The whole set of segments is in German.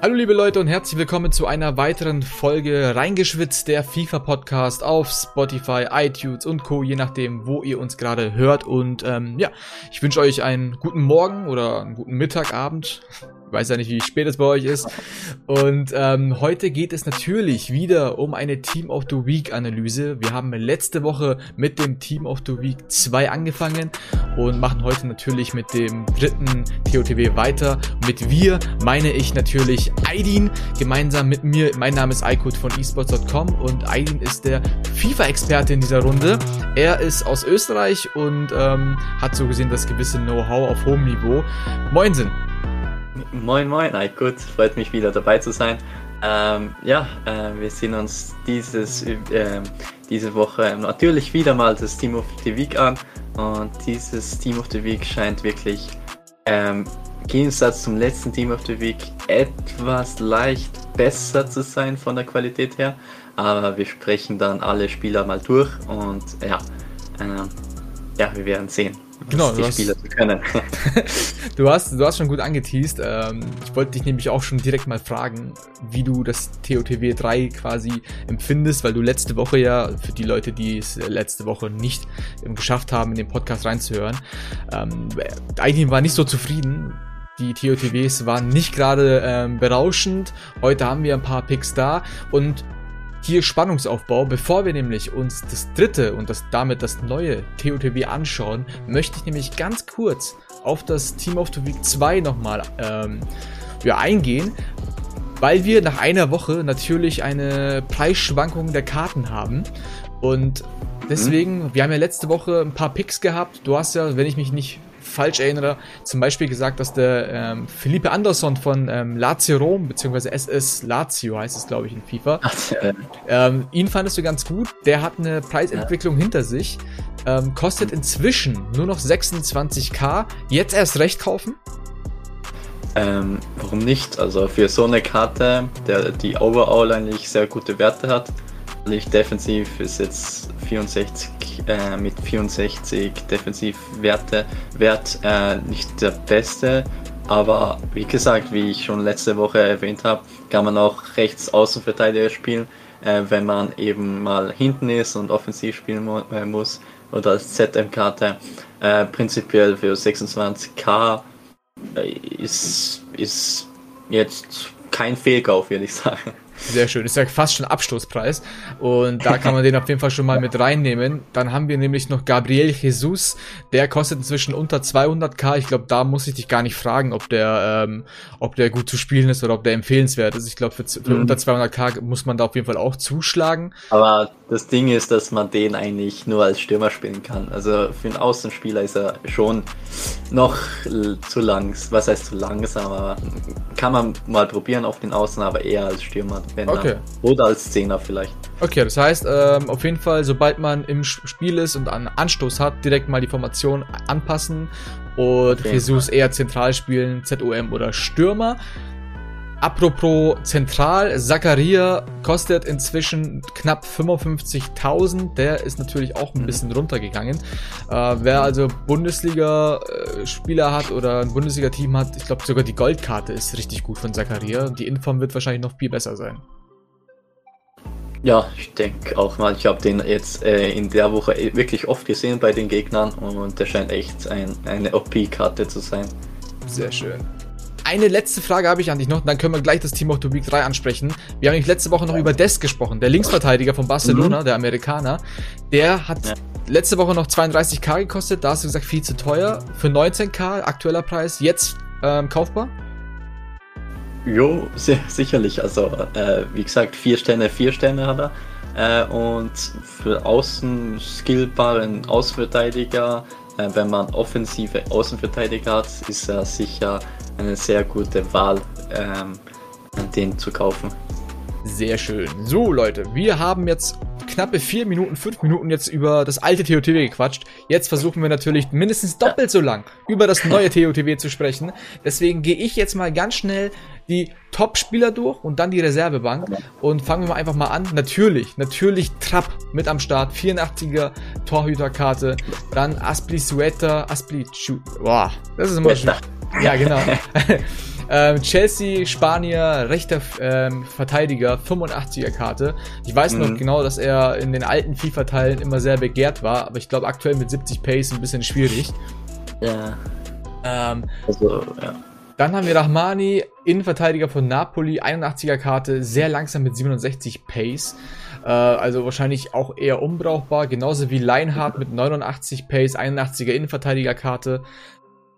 Hallo liebe Leute und herzlich willkommen zu einer weiteren Folge Reingeschwitzt, der FIFA Podcast auf Spotify, iTunes und Co, je nachdem, wo ihr uns gerade hört. Und ähm, ja, ich wünsche euch einen guten Morgen oder einen guten Mittag, Abend, ich weiß ja nicht, wie spät es bei euch ist. Und ähm, heute geht es natürlich wieder um eine Team of the Week Analyse. Wir haben letzte Woche mit dem Team of the Week 2 angefangen und machen heute natürlich mit dem dritten TOTW weiter. Mit wir meine ich natürlich Aidin gemeinsam mit mir. Mein Name ist Aykut von esports.com und Aidin ist der FIFA-Experte in dieser Runde. Er ist aus Österreich und ähm, hat so gesehen das gewisse Know-how auf hohem Niveau. Moinsen! Moin, moin, gut, freut mich wieder dabei zu sein. Ähm, ja, äh, wir sehen uns dieses, äh, diese Woche natürlich wieder mal das Team of the Week an. Und dieses Team of the Week scheint wirklich ähm, im Gegensatz zum letzten Team of the Week etwas leicht besser zu sein von der Qualität her, aber wir sprechen dann alle Spieler mal durch und ja, äh, ja, wir werden sehen genau, zu können. du, hast, du hast schon gut angeteased. Ähm, ich wollte dich nämlich auch schon direkt mal fragen, wie du das TOTW 3 quasi empfindest, weil du letzte Woche ja, für die Leute, die es letzte Woche nicht geschafft haben, in den Podcast reinzuhören, ähm, eigentlich war nicht so zufrieden. Die TOTWs waren nicht gerade ähm, berauschend. Heute haben wir ein paar Picks da und hier Spannungsaufbau. Bevor wir nämlich uns das dritte und das damit das neue TOTW anschauen, möchte ich nämlich ganz kurz auf das Team of the Week 2 nochmal ähm, ja, eingehen, weil wir nach einer Woche natürlich eine Preisschwankung der Karten haben. Und deswegen, mhm. wir haben ja letzte Woche ein paar Picks gehabt. Du hast ja, wenn ich mich nicht falsch erinnere, zum Beispiel gesagt, dass der ähm, Felipe Anderson von ähm, Lazio Rom, beziehungsweise SS Lazio heißt es, glaube ich, in FIFA. ähm, ihn fandest du ganz gut. Der hat eine Preisentwicklung ja. hinter sich. Ähm, kostet inzwischen nur noch 26k. Jetzt erst recht kaufen? Ähm, warum nicht? Also für so eine Karte, der die overall eigentlich sehr gute Werte hat, nicht defensiv ist jetzt 64 äh, mit 64 Defensivwerte Wert äh, nicht der beste. Aber wie gesagt, wie ich schon letzte Woche erwähnt habe, kann man auch rechts Außenverteidiger spielen, äh, wenn man eben mal hinten ist und offensiv spielen mu äh, muss oder als ZM-Karte. Äh, prinzipiell für 26k äh, ist, ist jetzt kein Fehlkauf, würde ich sagen. Sehr schön. Ist ja fast schon Abstoßpreis. Und da kann man den auf jeden Fall schon mal mit reinnehmen. Dann haben wir nämlich noch Gabriel Jesus. Der kostet inzwischen unter 200k. Ich glaube, da muss ich dich gar nicht fragen, ob der, ähm, ob der gut zu spielen ist oder ob der empfehlenswert ist. Ich glaube, für, für mhm. unter 200k muss man da auf jeden Fall auch zuschlagen. Aber das Ding ist, dass man den eigentlich nur als Stürmer spielen kann. Also für einen Außenspieler ist er schon noch zu langsam. Was heißt zu langsam? Aber kann man mal probieren auf den Außen, aber eher als Stürmer wenn okay. Oder als Zehner vielleicht. Okay, das heißt, ähm, auf jeden Fall, sobald man im Spiel ist und einen Anstoß hat, direkt mal die Formation anpassen und. Jesus eher zentral spielen, ZOM oder Stürmer. Apropos zentral, Zakaria kostet inzwischen knapp 55.000. Der ist natürlich auch ein mhm. bisschen runtergegangen. Äh, wer also Bundesliga-Spieler hat oder ein Bundesliga-Team hat, ich glaube sogar die Goldkarte ist richtig gut von Zakaria. Die Inform wird wahrscheinlich noch viel besser sein. Ja, ich denke auch mal, ich habe den jetzt äh, in der Woche wirklich oft gesehen bei den Gegnern und der scheint echt ein, eine OP-Karte zu sein. Sehr schön eine letzte Frage habe ich an dich noch, dann können wir gleich das Team of the Week 3 ansprechen. Wir haben nämlich letzte Woche noch über Des gesprochen, der Linksverteidiger von Barcelona, mhm. der Amerikaner. Der hat ja. letzte Woche noch 32k gekostet, da hast du gesagt, viel zu teuer. Für 19k, aktueller Preis, jetzt ähm, kaufbar? Jo, sehr, sicherlich. Also, äh, wie gesagt, vier Sterne, vier Sterne hat er. Äh, und für außen skillbaren Außenverteidiger, äh, wenn man offensive Außenverteidiger hat, ist er sicher eine sehr gute Wahl, ähm, den zu kaufen. Sehr schön. So, Leute, wir haben jetzt knappe vier Minuten, fünf Minuten jetzt über das alte TOTW gequatscht. Jetzt versuchen wir natürlich mindestens doppelt so lang über das neue TOTW zu sprechen. Deswegen gehe ich jetzt mal ganz schnell die Top-Spieler durch und dann die Reservebank. Und fangen wir mal einfach mal an. Natürlich, natürlich Trapp mit am Start. 84er Torhüterkarte. Dann Aspli Sueta, Aspli Boah, das ist immer schön. Ja, genau. Ähm, Chelsea, Spanier, rechter ähm, Verteidiger, 85er Karte. Ich weiß mhm. noch genau, dass er in den alten FIFA-Teilen immer sehr begehrt war, aber ich glaube aktuell mit 70 Pace ein bisschen schwierig. Ja. Ähm, also, ja. Dann haben wir Rahmani, Innenverteidiger von Napoli, 81er Karte, sehr langsam mit 67 Pace. Äh, also wahrscheinlich auch eher unbrauchbar. Genauso wie Leinhardt mit 89 Pace, 81er Innenverteidigerkarte.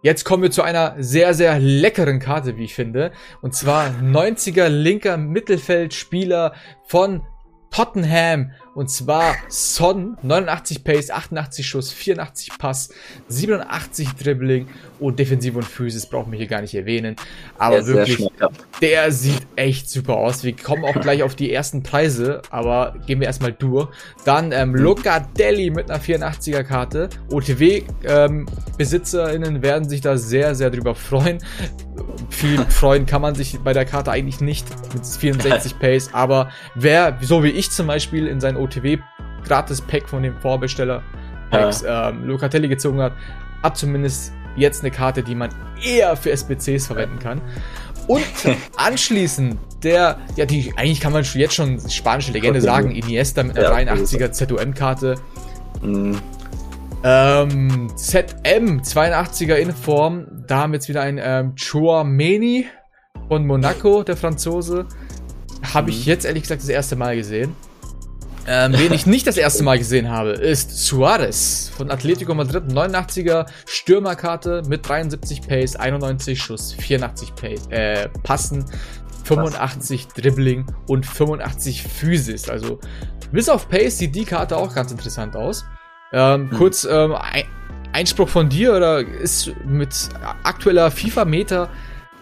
Jetzt kommen wir zu einer sehr, sehr leckeren Karte, wie ich finde. Und zwar 90er linker Mittelfeldspieler von Tottenham. Und zwar Son, 89 Pace, 88 Schuss, 84 Pass, 87 Dribbling und Defensive und Physis brauchen wir hier gar nicht erwähnen. Aber wirklich, der sieht echt super aus. Wir kommen auch gleich auf die ersten Preise, aber gehen wir erstmal durch. Dann ähm. Locatelli mit einer 84er Karte. OTW-BesitzerInnen ähm, werden sich da sehr, sehr drüber freuen. Viel freuen kann man sich bei der Karte eigentlich nicht mit 64 Pace, aber wer, so wie ich zum Beispiel, in seinen OTW gratis Pack von dem Vorbesteller Packs ja. ähm, Locatelli gezogen hat, hat zumindest jetzt eine Karte, die man eher für SBCs verwenden kann. Und anschließend der, ja, die, eigentlich kann man jetzt schon spanische Legende sagen, Iniesta mit einer ja, 83er ZUM-Karte. Mhm. Ähm, ZM 82er in Form. Da haben wir jetzt wieder ein ähm, Chouameni von Monaco, der Franzose. Habe mhm. ich jetzt ehrlich gesagt das erste Mal gesehen. Ähm, wen ich nicht das erste Mal gesehen habe, ist Suarez von Atletico Madrid, 89er Stürmerkarte mit 73 Pace, 91 Schuss, 84 Pace, äh, Passen, 85 Dribbling und 85 Physis. Also bis auf Pace sieht die Karte auch ganz interessant aus. Ähm, hm. Kurz ähm, ein Einspruch von dir oder ist mit aktueller FIFA-Meter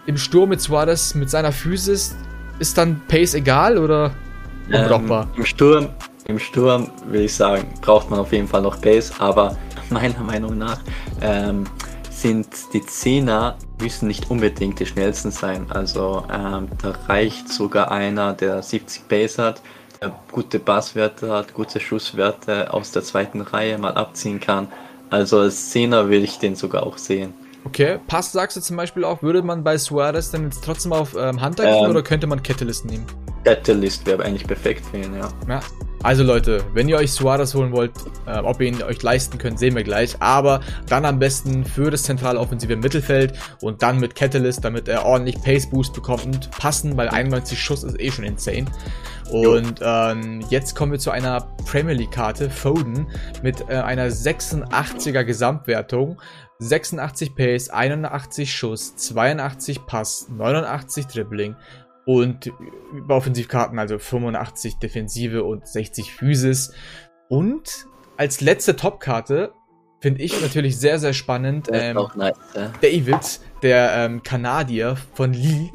im Sturm mit Suarez mit seiner Physis ist dann Pace egal oder unbrauchbar? Ähm, Im Sturm im Sturm will ich sagen, braucht man auf jeden Fall noch Base, aber meiner Meinung nach ähm, sind die Zehner müssen nicht unbedingt die schnellsten sein. Also ähm, da reicht sogar einer, der 70 Base hat, der gute Basswerte hat, gute Schusswerte aus der zweiten Reihe mal abziehen kann. Also als Zehner will ich den sogar auch sehen. Okay, Pass sagst du zum Beispiel auch, würde man bei Suarez dann jetzt trotzdem auf ähm, Hunter gehen ähm, oder könnte man Catalyst nehmen? Catalyst wäre eigentlich perfekt für ihn, ja. Ja, also Leute, wenn ihr euch Suarez holen wollt, äh, ob ihr ihn euch leisten könnt, sehen wir gleich. Aber dann am besten für das zentrale offensive Mittelfeld und dann mit Catalyst, damit er ordentlich Pace Boost bekommt und passen, weil 91 Schuss ist eh schon insane. Und ähm, jetzt kommen wir zu einer Premier League Karte, Foden, mit äh, einer 86er Gesamtwertung. 86 Pace, 81 Schuss, 82 Pass, 89 Dribbling, und über Offensivkarten, also 85 Defensive und 60 Physis. Und als letzte Topkarte finde ich natürlich sehr, sehr spannend. Ähm, nice, ja. David, der ähm, Kanadier von Lee,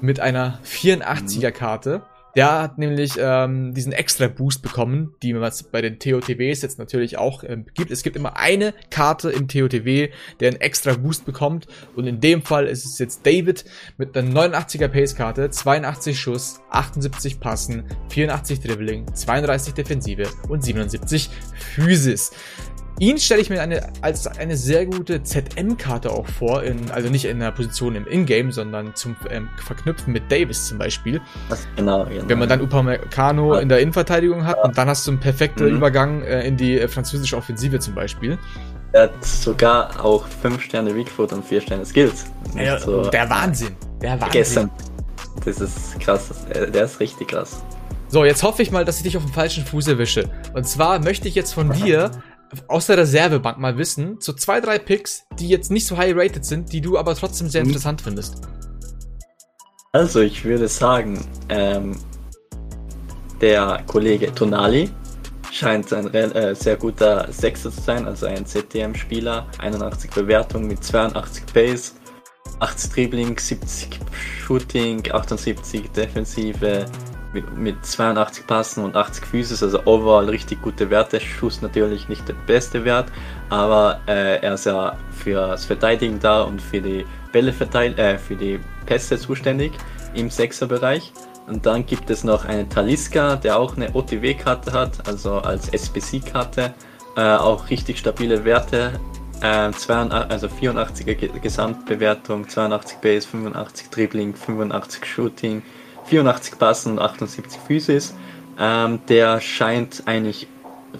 mit einer 84er Karte. Der hat nämlich ähm, diesen extra Boost bekommen, die man bei den TOTWs jetzt natürlich auch ähm, gibt. Es gibt immer eine Karte im TOTW, der einen extra Boost bekommt. Und in dem Fall ist es jetzt David mit einer 89er Pace-Karte, 82 Schuss, 78 Passen, 84 Dribbling, 32 Defensive und 77 Physis. Ihn stelle ich mir eine, als eine sehr gute ZM-Karte auch vor, in, also nicht in der Position im Ingame, sondern zum ähm, Verknüpfen mit Davis zum Beispiel. Das, genau, genau. Wenn man dann Upamecano ja. in der Innenverteidigung hat ja. und dann hast du einen perfekten mhm. Übergang äh, in die äh, französische Offensive zum Beispiel. Er hat sogar auch 5 Sterne Weakfoot und 4 Sterne Skills. Ja, so, der Wahnsinn. Der Wahnsinn. Gestern. Das ist krass. Der ist richtig krass. So, jetzt hoffe ich mal, dass ich dich auf dem falschen Fuß erwische. Und zwar möchte ich jetzt von dir aus der Reservebank mal wissen, so zwei, drei Picks, die jetzt nicht so high rated sind, die du aber trotzdem sehr mhm. interessant findest. Also, ich würde sagen, ähm, der Kollege Tonali scheint ein äh, sehr guter Sechser zu sein, also ein CTM-Spieler, 81 Bewertung mit 82 Pace, 80 Dribbling, 70 Shooting, 78 Defensive, mit, mit 82 Passen und 80 Physis, also overall richtig gute Werte. Schuss natürlich nicht der beste Wert, aber äh, er ist ja fürs Verteidigen da und für die Bälle verteilt, äh, für die Pässe zuständig im Sechserbereich. Und dann gibt es noch einen Taliska, der auch eine OTW-Karte hat, also als SBC-Karte. Äh, auch richtig stabile Werte äh, 82, also 84er Gesamtbewertung, 82 Base, 85 Dribbling, 85 Shooting, 84 Passen und 78 Physis. Ähm, der scheint eigentlich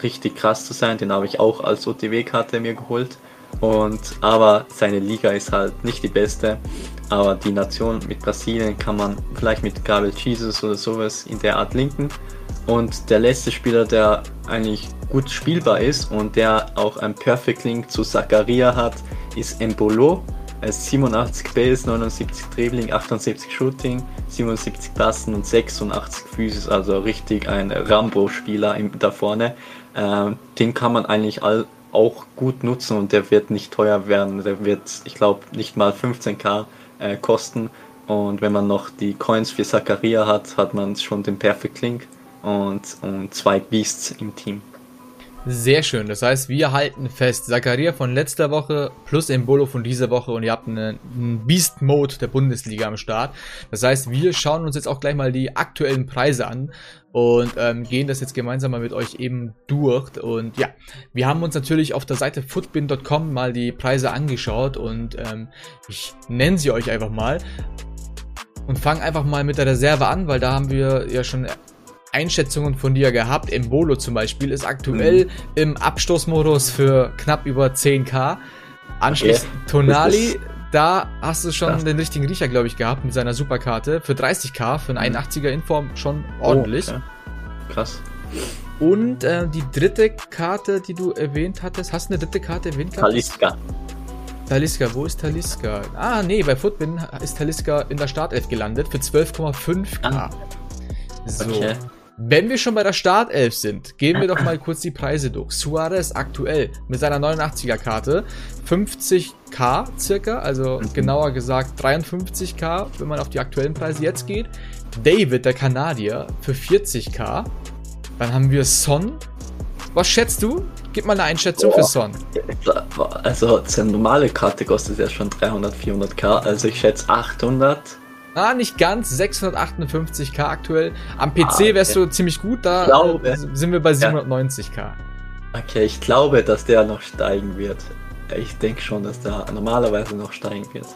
richtig krass zu sein, den habe ich auch als OTW-Karte mir geholt. Und aber seine Liga ist halt nicht die beste. Aber die Nation mit Brasilien kann man vielleicht mit Gabriel Jesus oder sowas in der Art linken. Und der letzte Spieler, der eigentlich gut spielbar ist und der auch ein Perfect Link zu Zakaria hat, ist Embolo. Er ist 87 Base, 79 Dribbling, 78 Shooting, 77 Passen und 86 Physis, also richtig ein Rambo-Spieler da vorne. Ähm, den kann man eigentlich all, auch gut nutzen und der wird nicht teuer werden. Der wird, ich glaube, nicht mal 15k äh, kosten. Und wenn man noch die Coins für Zakaria hat, hat man schon den Perfect Link und, und zwei Beasts im Team. Sehr schön. Das heißt, wir halten fest, Zakaria von letzter Woche plus Embolo von dieser Woche und ihr habt einen Beast-Mode der Bundesliga am Start. Das heißt, wir schauen uns jetzt auch gleich mal die aktuellen Preise an und ähm, gehen das jetzt gemeinsam mal mit euch eben durch. Und ja, wir haben uns natürlich auf der Seite footbin.com mal die Preise angeschaut und ähm, ich nenne sie euch einfach mal und fange einfach mal mit der Reserve an, weil da haben wir ja schon Einschätzungen von dir gehabt. Embolo zum Beispiel ist aktuell mhm. im Abstoßmodus für knapp über 10k. Anschließend okay. Tonali, da hast du schon ja. den richtigen Riecher, glaube ich, gehabt mit seiner Superkarte. Für 30k, für einen 81er mhm. Inform schon ordentlich. Oh, okay. Krass. Und äh, die dritte Karte, die du erwähnt hattest, hast du eine dritte Karte erwähnt gehabt? Taliska. Taliska, wo ist Taliska? Ah, nee, bei Footbin ist Taliska in der Startelf gelandet für 12,5k. Ah. So. Okay. Wenn wir schon bei der Startelf sind, gehen wir doch mal kurz die Preise durch. Suarez aktuell mit seiner 89er Karte 50k circa, also mhm. genauer gesagt 53k, wenn man auf die aktuellen Preise jetzt geht. David, der Kanadier, für 40k. Dann haben wir Son. Was schätzt du? Gib mal eine Einschätzung Boah. für Son. Also, seine normale Karte kostet ja schon 300, 400k. Also, ich schätze 800. Ah, nicht ganz. 658k aktuell. Am PC ah, okay. wärst du ziemlich gut. Da glaube, sind wir bei 790k. Okay, ich glaube, dass der noch steigen wird. Ich denke schon, dass der normalerweise noch steigen wird.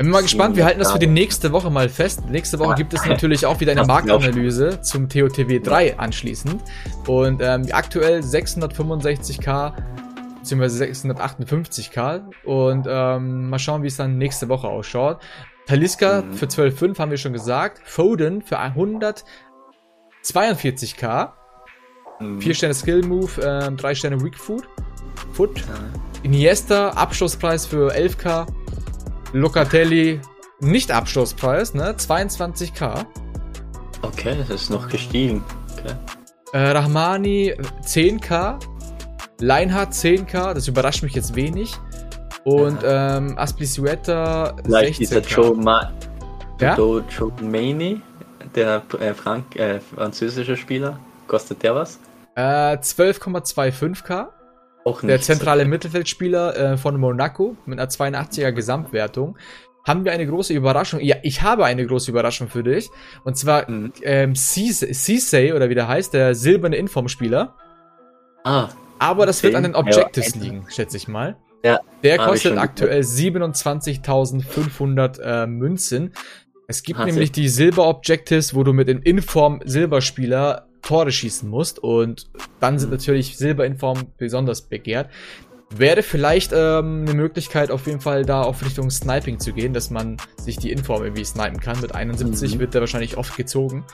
Ich bin mal gespannt, wir halten das für die nächste Woche mal fest. Nächste Woche gibt es natürlich auch wieder eine Marktanalyse zum TOTW 3 anschließend. Und ähm, aktuell 665k bzw. 658k. Und ähm, mal schauen, wie es dann nächste Woche ausschaut. Taliska mhm. für 12,5 haben wir schon gesagt. Foden für 142k. Mhm. 4 Sterne Skill Move, äh, 3 Sterne Weak Food. Foot. Ja. Iniesta, Abschlusspreis für 11k. Locatelli, nicht Abschlusspreis, ne? 22k. Okay, das ist noch gestiegen. Okay. Äh, Rahmani 10k. Leinhardt 10k, das überrascht mich jetzt wenig. Und ähm, Asplisueta Vielleicht dieser Joe, Ma ja? Joe, Joe Maney, der äh, Frank äh, französische Spieler. Kostet der was? Äh, 12,25k. Auch nicht. Der zentrale Mittelfeldspieler äh, von Monaco mit einer 82er Gesamtwertung. Haben wir eine große Überraschung? Ja, ich habe eine große Überraschung für dich. Und zwar mhm. ähm, oder wie der heißt, der silberne Informspieler. Ah. Aber das wird an den Objectives ja, liegen, schätze ich mal. Ja, der kostet aktuell 27.500 äh, Münzen. Es gibt Hat nämlich die Silber-Objectives, wo du mit dem Inform-Silberspieler Tore schießen musst und dann sind mhm. natürlich Silber-Inform besonders begehrt. Wäre vielleicht ähm, eine Möglichkeit, auf jeden Fall da auf Richtung Sniping zu gehen, dass man sich die Inform irgendwie snipen kann. Mit 71 mhm. wird der wahrscheinlich oft gezogen.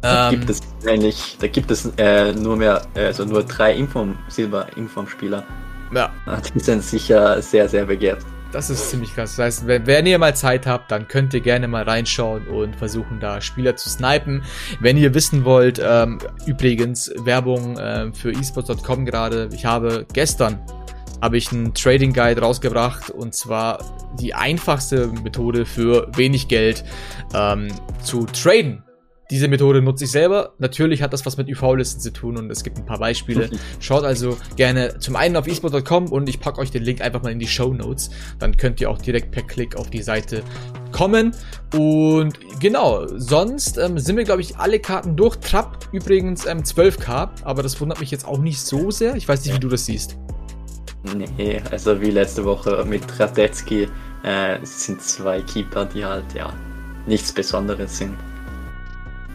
Da ähm, gibt es eigentlich, da gibt es äh, nur mehr, also nur drei Inform, Silber-Inform-Spieler. Ja. Die sind sicher sehr, sehr begehrt. Das ist ziemlich krass. Das heißt, wenn, wenn, ihr mal Zeit habt, dann könnt ihr gerne mal reinschauen und versuchen, da Spieler zu snipen. Wenn ihr wissen wollt, ähm, übrigens, Werbung ähm, für esports.com gerade. Ich habe gestern habe ich einen Trading Guide rausgebracht und zwar die einfachste Methode für wenig Geld ähm, zu traden. Diese Methode nutze ich selber. Natürlich hat das was mit UV-Listen zu tun und es gibt ein paar Beispiele. Schaut also gerne zum einen auf esport.com und ich packe euch den Link einfach mal in die Show Notes. Dann könnt ihr auch direkt per Klick auf die Seite kommen. Und genau, sonst ähm, sind wir, glaube ich, alle Karten durch. Trap übrigens ähm, 12k, aber das wundert mich jetzt auch nicht so sehr. Ich weiß nicht, wie du das siehst. Nee, also wie letzte Woche mit Radetzky äh, sind zwei Keeper, die halt ja nichts Besonderes sind.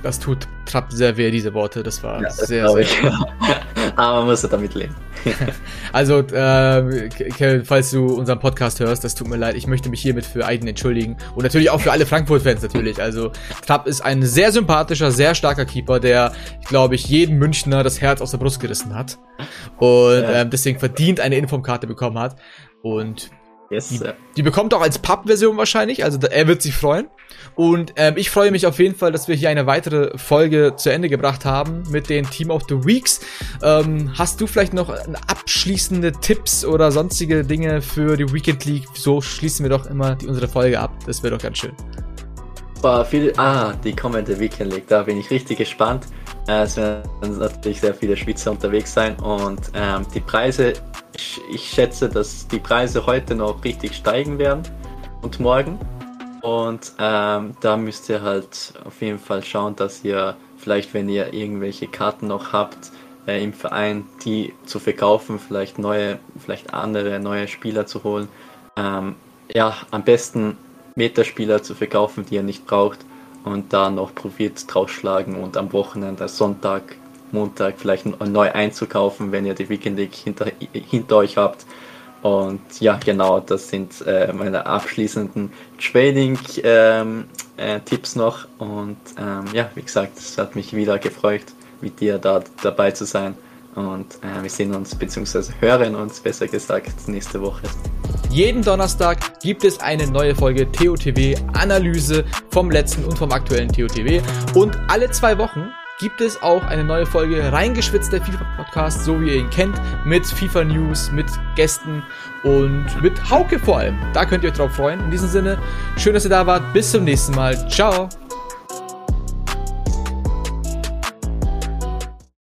Das tut Trapp sehr weh, diese Worte. Das war ja, das sehr, sehr. Ich. Aber man muss ja damit leben. also, äh, Kevin, falls du unseren Podcast hörst, das tut mir leid. Ich möchte mich hiermit für Aiden entschuldigen. Und natürlich auch für alle Frankfurt-Fans natürlich. Also, Trapp ist ein sehr sympathischer, sehr starker Keeper, der, glaube ich, jedem Münchner das Herz aus der Brust gerissen hat. Und ja. äh, deswegen verdient eine Informkarte bekommen hat. Und Yes, die, die, bekommt auch als Pub-Version wahrscheinlich, also er wird sich freuen. Und ähm, ich freue mich auf jeden Fall, dass wir hier eine weitere Folge zu Ende gebracht haben mit den Team of the Weeks. Ähm, hast du vielleicht noch abschließende Tipps oder sonstige Dinge für die Weekend League? So schließen wir doch immer die, unsere Folge ab. Das wäre doch ganz schön. War viel, ah, die kommende Weekend League, da bin ich richtig gespannt. Äh, es werden natürlich sehr viele Schweizer unterwegs sein und ähm, die Preise ich, ich schätze, dass die Preise heute noch richtig steigen werden und morgen. Und ähm, da müsst ihr halt auf jeden Fall schauen, dass ihr vielleicht, wenn ihr irgendwelche Karten noch habt äh, im Verein, die zu verkaufen, vielleicht neue, vielleicht andere neue Spieler zu holen. Ähm, ja, am besten Metaspieler zu verkaufen, die ihr nicht braucht und da noch Profit draus schlagen und am Wochenende, Sonntag, Montag vielleicht neu einzukaufen, wenn ihr die Weekend League hinter, hinter euch habt. Und ja, genau, das sind äh, meine abschließenden Trading-Tipps ähm, äh, noch. Und ähm, ja, wie gesagt, es hat mich wieder gefreut, mit dir da dabei zu sein. Und äh, wir sehen uns, beziehungsweise hören uns, besser gesagt, nächste Woche. Jeden Donnerstag gibt es eine neue Folge TOTW Analyse vom letzten und vom aktuellen TOTW. Und alle zwei Wochen gibt es auch eine neue Folge reingeschwitzter FIFA-Podcast, so wie ihr ihn kennt, mit FIFA-News, mit Gästen und mit Hauke vor allem. Da könnt ihr euch drauf freuen. In diesem Sinne, schön, dass ihr da wart. Bis zum nächsten Mal. Ciao.